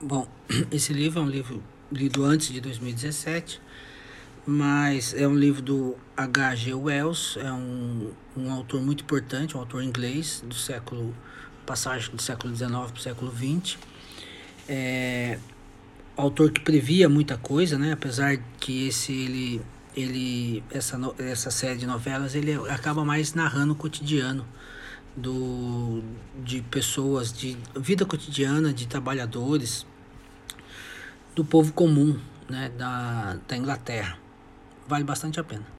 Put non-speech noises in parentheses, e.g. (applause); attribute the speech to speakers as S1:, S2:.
S1: Bom, (clears throat) esse livro é um livro lido antes de 2017, mas é um livro do H.G. Wells, é um, um autor muito importante, um autor inglês do século passagem do século XIX para o século XX. É, autor que previa muita coisa, né? Apesar que esse ele ele essa essa série de novelas ele acaba mais narrando o cotidiano do, de pessoas, de vida cotidiana, de trabalhadores, do povo comum né, da, da Inglaterra. Vale bastante a pena.